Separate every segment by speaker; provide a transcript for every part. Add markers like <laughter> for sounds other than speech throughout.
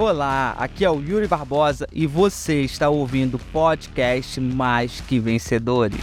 Speaker 1: Olá, aqui é o Yuri Barbosa e você está ouvindo o podcast Mais Que Vencedores.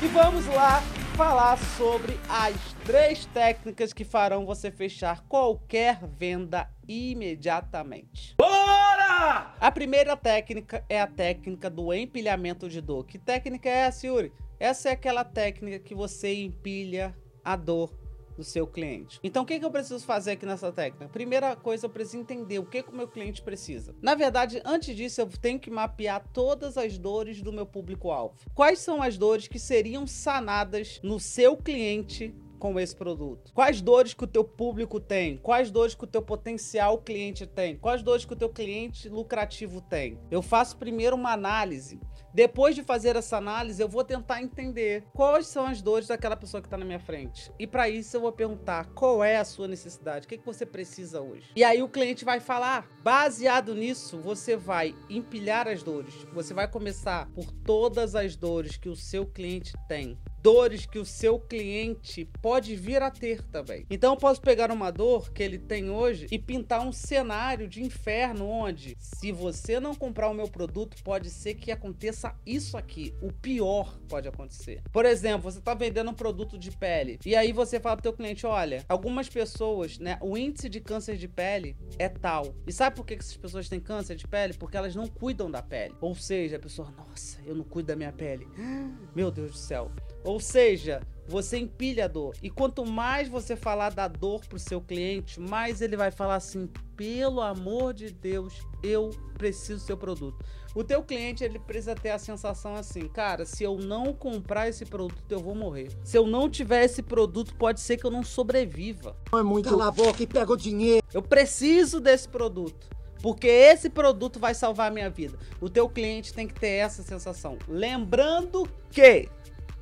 Speaker 1: E vamos lá falar sobre as três técnicas que farão você fechar qualquer venda imediatamente. Bora! A primeira técnica é a técnica do empilhamento de dor. Que técnica é essa, Yuri? Essa é aquela técnica que você empilha a dor do seu cliente. Então, o que, eu preciso fazer aqui nessa técnica? Primeira coisa, eu preciso entender o que, que o meu cliente precisa. Na verdade, antes disso, eu tenho que mapear todas as dores do meu público-alvo. Quais são as dores que seriam sanadas no seu cliente com esse produto? Quais dores que o teu público tem? Quais dores que o teu potencial cliente tem? Quais dores que o teu cliente lucrativo tem? Eu faço primeiro uma análise depois de fazer essa análise, eu vou tentar entender quais são as dores daquela pessoa que está na minha frente. E para isso eu vou perguntar qual é a sua necessidade, o que, que você precisa hoje. E aí o cliente vai falar. Baseado nisso, você vai empilhar as dores. Você vai começar por todas as dores que o seu cliente tem dores que o seu cliente pode vir a ter também. Então eu posso pegar uma dor que ele tem hoje e pintar um cenário de inferno onde, se você não comprar o meu produto, pode ser que aconteça isso aqui. O pior pode acontecer. Por exemplo, você está vendendo um produto de pele e aí você fala para o teu cliente, olha, algumas pessoas, né, o índice de câncer de pele é tal. E sabe por que essas pessoas têm câncer de pele? Porque elas não cuidam da pele. Ou seja, a pessoa, nossa, eu não cuido da minha pele. <gasps> Meu Deus do céu. Ou seja, você empilha a dor. E quanto mais você falar da dor para o seu cliente, mais ele vai falar assim: pelo amor de Deus, eu preciso do seu produto. O teu cliente ele precisa ter a sensação assim, cara, se eu não comprar esse produto, eu vou morrer. Se eu não tiver esse produto, pode ser que eu não sobreviva.
Speaker 2: Não é muito Cala a boca e pega o dinheiro.
Speaker 1: Eu preciso desse produto. Porque esse produto vai salvar a minha vida. O teu cliente tem que ter essa sensação. Lembrando que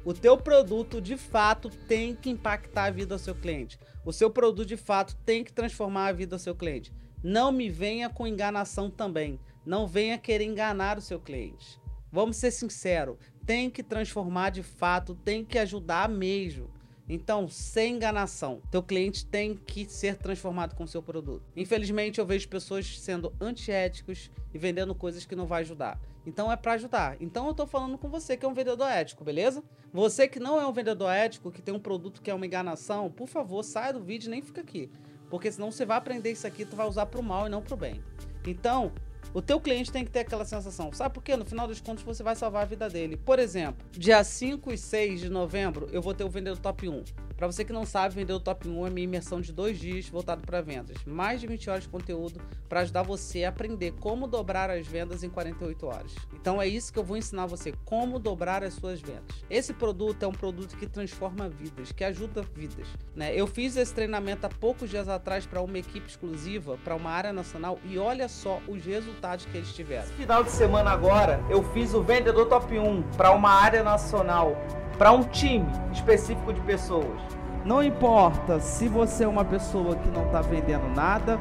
Speaker 1: o teu produto de fato tem que impactar a vida do seu cliente. O seu produto de fato tem que transformar a vida do seu cliente. Não me venha com enganação também. Não venha querer enganar o seu cliente. Vamos ser sinceros, tem que transformar de fato, tem que ajudar mesmo. Então, sem enganação, teu cliente tem que ser transformado com o seu produto. Infelizmente, eu vejo pessoas sendo antiéticos e vendendo coisas que não vai ajudar. Então é para ajudar. Então eu tô falando com você que é um vendedor ético, beleza? Você que não é um vendedor ético, que tem um produto que é uma enganação, por favor, saia do vídeo e nem fica aqui. Porque senão você vai aprender isso aqui, tu vai usar pro mal e não pro bem. Então, o teu cliente tem que ter aquela sensação. Sabe por quê? No final dos contos você vai salvar a vida dele. Por exemplo, dia 5 e 6 de novembro eu vou ter o vendedor top 1. Para você que não sabe, vender o Top 1 é minha imersão de dois dias voltado para vendas. Mais de 20 horas de conteúdo para ajudar você a aprender como dobrar as vendas em 48 horas. Então é isso que eu vou ensinar você, como dobrar as suas vendas. Esse produto é um produto que transforma vidas, que ajuda vidas. Né? Eu fiz esse treinamento há poucos dias atrás para uma equipe exclusiva, para uma área nacional, e olha só os resultados que eles tiveram. Esse final de semana agora, eu fiz o Vendedor Top 1 para uma área nacional para um time específico de pessoas. Não importa se você é uma pessoa que não está vendendo nada,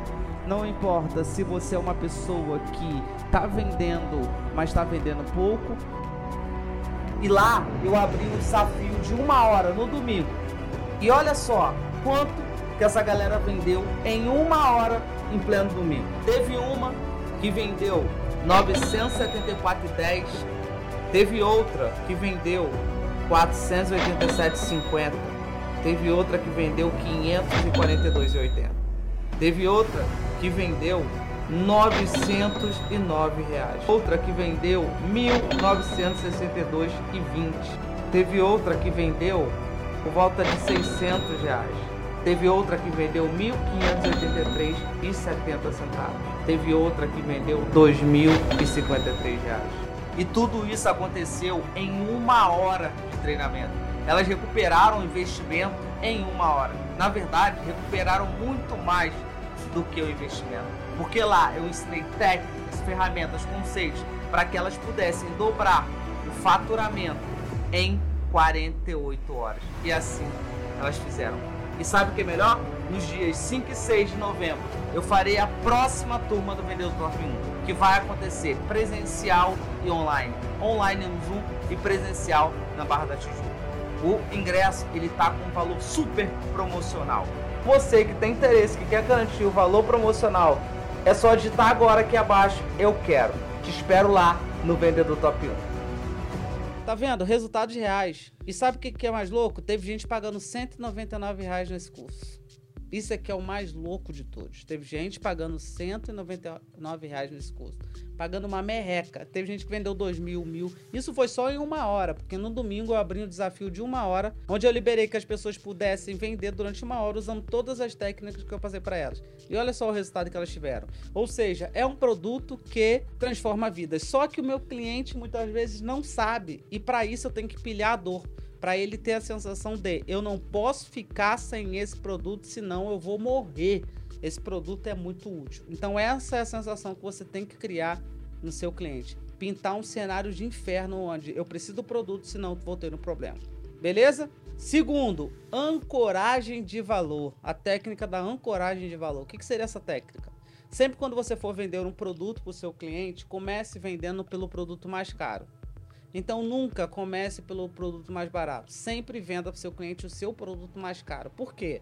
Speaker 1: não importa se você é uma pessoa que está vendendo, mas está vendendo pouco. E lá eu abri um desafio de uma hora no domingo. E olha só quanto que essa galera vendeu em uma hora em pleno domingo. Teve uma que vendeu 974,10. Teve outra que vendeu 487,50. Teve outra que vendeu 542,80. Teve outra que vendeu 909 reais. Outra que vendeu 1962,20. Teve outra que vendeu por volta de 600 reais. Teve outra que vendeu 1.583,70 centavos. Teve outra que vendeu 2.053 reais. E tudo isso aconteceu em uma hora de treinamento. Elas recuperaram o investimento em uma hora. Na verdade, recuperaram muito mais do que o investimento. Porque lá eu ensinei técnicas, ferramentas, conceitos para que elas pudessem dobrar o faturamento em 48 horas. E assim elas fizeram. E sabe o que é melhor? Nos dias 5 e 6 de novembro, eu farei a próxima turma do Vendedor Top 1 que vai acontecer presencial e online. Online no Zoom e presencial na Barra da Tijuca. o ingresso ele tá com um valor super promocional. Você que tem interesse, que quer garantir o valor promocional, é só digitar agora aqui abaixo, eu quero. Te espero lá no Vendedor Top 1. Tá vendo? Resultados reais. E sabe o que é mais louco? Teve gente pagando 199 reais nesse curso. Isso aqui é o mais louco de todos. Teve gente pagando 199 reais nesse curso. Pagando uma merreca. Teve gente que vendeu 2 mil, mil. Isso foi só em uma hora, porque no domingo eu abri um desafio de uma hora, onde eu liberei que as pessoas pudessem vender durante uma hora usando todas as técnicas que eu passei para elas. E olha só o resultado que elas tiveram. Ou seja, é um produto que transforma vidas. Só que o meu cliente muitas vezes não sabe. E para isso eu tenho que pilhar a dor para ele ter a sensação de eu não posso ficar sem esse produto, senão eu vou morrer. Esse produto é muito útil. Então essa é a sensação que você tem que criar no seu cliente. Pintar um cenário de inferno onde eu preciso do produto, senão vou ter um problema. Beleza? Segundo, ancoragem de valor. A técnica da ancoragem de valor. O que, que seria essa técnica? Sempre quando você for vender um produto para o seu cliente, comece vendendo pelo produto mais caro. Então nunca comece pelo produto mais barato. Sempre venda para o seu cliente o seu produto mais caro. Por quê?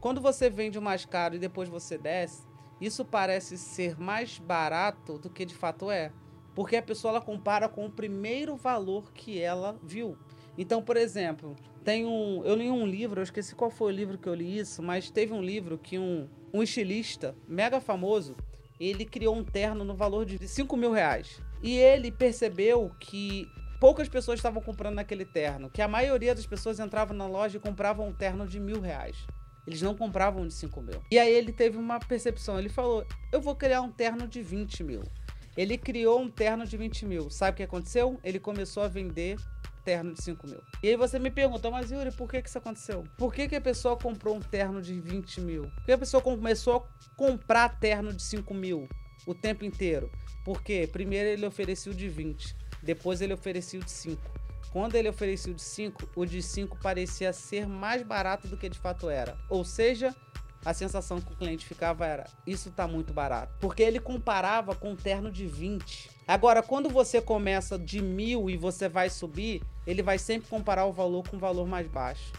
Speaker 1: Quando você vende o mais caro e depois você desce, isso parece ser mais barato do que de fato é. Porque a pessoa ela compara com o primeiro valor que ela viu. Então, por exemplo, tem um. Eu li um livro, eu esqueci qual foi o livro que eu li isso, mas teve um livro que um, um estilista mega famoso ele criou um terno no valor de 5 mil reais. E ele percebeu que poucas pessoas estavam comprando naquele terno, que a maioria das pessoas entravam na loja e compravam um terno de mil reais. Eles não compravam de 5 mil. E aí ele teve uma percepção. Ele falou: Eu vou criar um terno de 20 mil. Ele criou um terno de 20 mil. Sabe o que aconteceu? Ele começou a vender terno de 5 mil. E aí você me pergunta, mas Yuri, por que, que isso aconteceu? Por que, que a pessoa comprou um terno de 20 mil? Por que a pessoa começou a comprar terno de 5 mil o tempo inteiro? Porque primeiro ele ofereceu de 20. Depois ele oferecia o de 5. Quando ele oferecia o de 5, o de 5 parecia ser mais barato do que de fato era. Ou seja, a sensação que o cliente ficava era: isso está muito barato. Porque ele comparava com um terno de 20. Agora, quando você começa de mil e você vai subir, ele vai sempre comparar o valor com o valor mais baixo.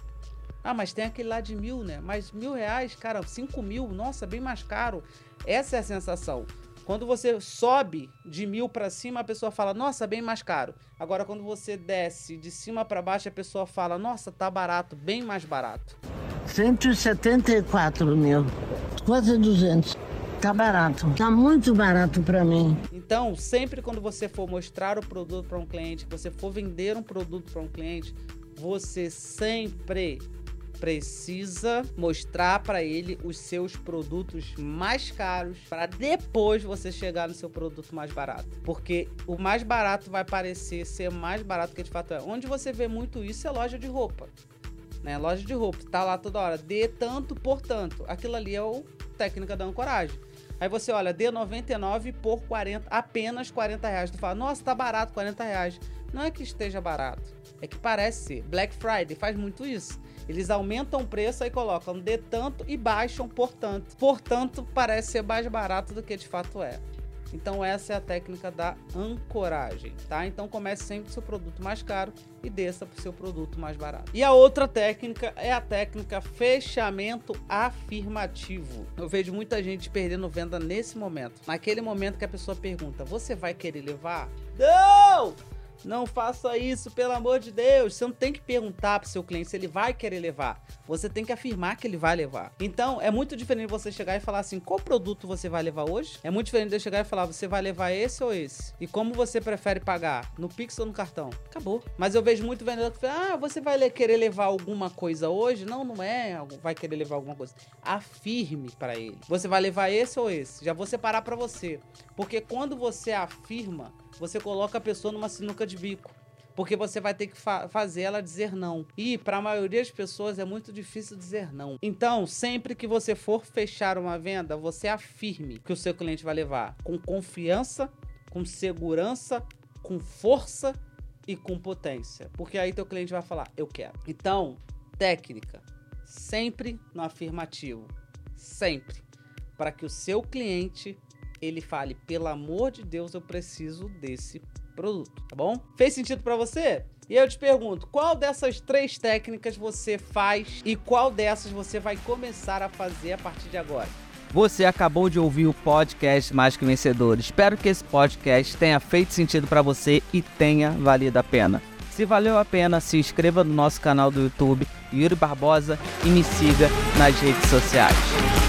Speaker 1: Ah, mas tem aquele lá de mil, né? Mas mil reais, cara, cinco mil, nossa, bem mais caro. Essa é a sensação. Quando você sobe de mil para cima, a pessoa fala, nossa, bem mais caro. Agora, quando você desce de cima para baixo, a pessoa fala, nossa, tá barato, bem mais barato.
Speaker 2: 174 mil, quase 200. Tá barato, tá muito barato para mim.
Speaker 1: Então, sempre quando você for mostrar o produto para um cliente, você for vender um produto para um cliente, você sempre precisa mostrar para ele os seus produtos mais caros para depois você chegar no seu produto mais barato. Porque o mais barato vai parecer ser mais barato que de fato é. Onde você vê muito isso é loja de roupa. Né? Loja de roupa, tá lá toda hora, dê tanto por tanto. Aquilo ali é o técnica da ancoragem. Aí você olha, dê 99 por 40, apenas 40 reais. Tu fala, nossa, tá barato, 40 reais. Não é que esteja barato, é que parece. Black Friday faz muito isso. Eles aumentam o preço e colocam de tanto e baixam por tanto. Portanto, parece ser mais barato do que de fato é. Então essa é a técnica da ancoragem, tá? Então comece sempre com seu produto mais caro e desça para o seu produto mais barato. E a outra técnica é a técnica fechamento afirmativo. Eu vejo muita gente perdendo venda nesse momento. Naquele momento que a pessoa pergunta: "Você vai querer levar?" Não! Não faça isso, pelo amor de Deus. Você não tem que perguntar para seu cliente se ele vai querer levar. Você tem que afirmar que ele vai levar. Então, é muito diferente você chegar e falar assim: qual produto você vai levar hoje? É muito diferente de eu chegar e falar: você vai levar esse ou esse? E como você prefere pagar? No Pix ou no cartão? Acabou. Mas eu vejo muito vendedor que fala: ah, você vai querer levar alguma coisa hoje? Não, não é. Vai querer levar alguma coisa. Afirme para ele: você vai levar esse ou esse? Já vou separar para você. Porque quando você afirma, você coloca a pessoa numa sinuca de bico. Porque você vai ter que fa fazer ela dizer não. E para a maioria das pessoas é muito difícil dizer não. Então, sempre que você for fechar uma venda, você afirme que o seu cliente vai levar com confiança, com segurança, com força e com potência. Porque aí teu cliente vai falar: "Eu quero". Então, técnica, sempre no afirmativo, sempre, para que o seu cliente ele fale: pelo amor de Deus, eu preciso desse
Speaker 3: produto, tá bom? Fez sentido para você? E eu te pergunto, qual dessas três técnicas você faz e qual dessas você vai começar a fazer a partir de agora?
Speaker 1: Você acabou de ouvir o podcast Mais que Vencedor. Espero que esse podcast tenha feito sentido para você e tenha valido a pena. Se valeu a pena, se inscreva no nosso canal do YouTube, Yuri Barbosa, e me siga nas redes sociais.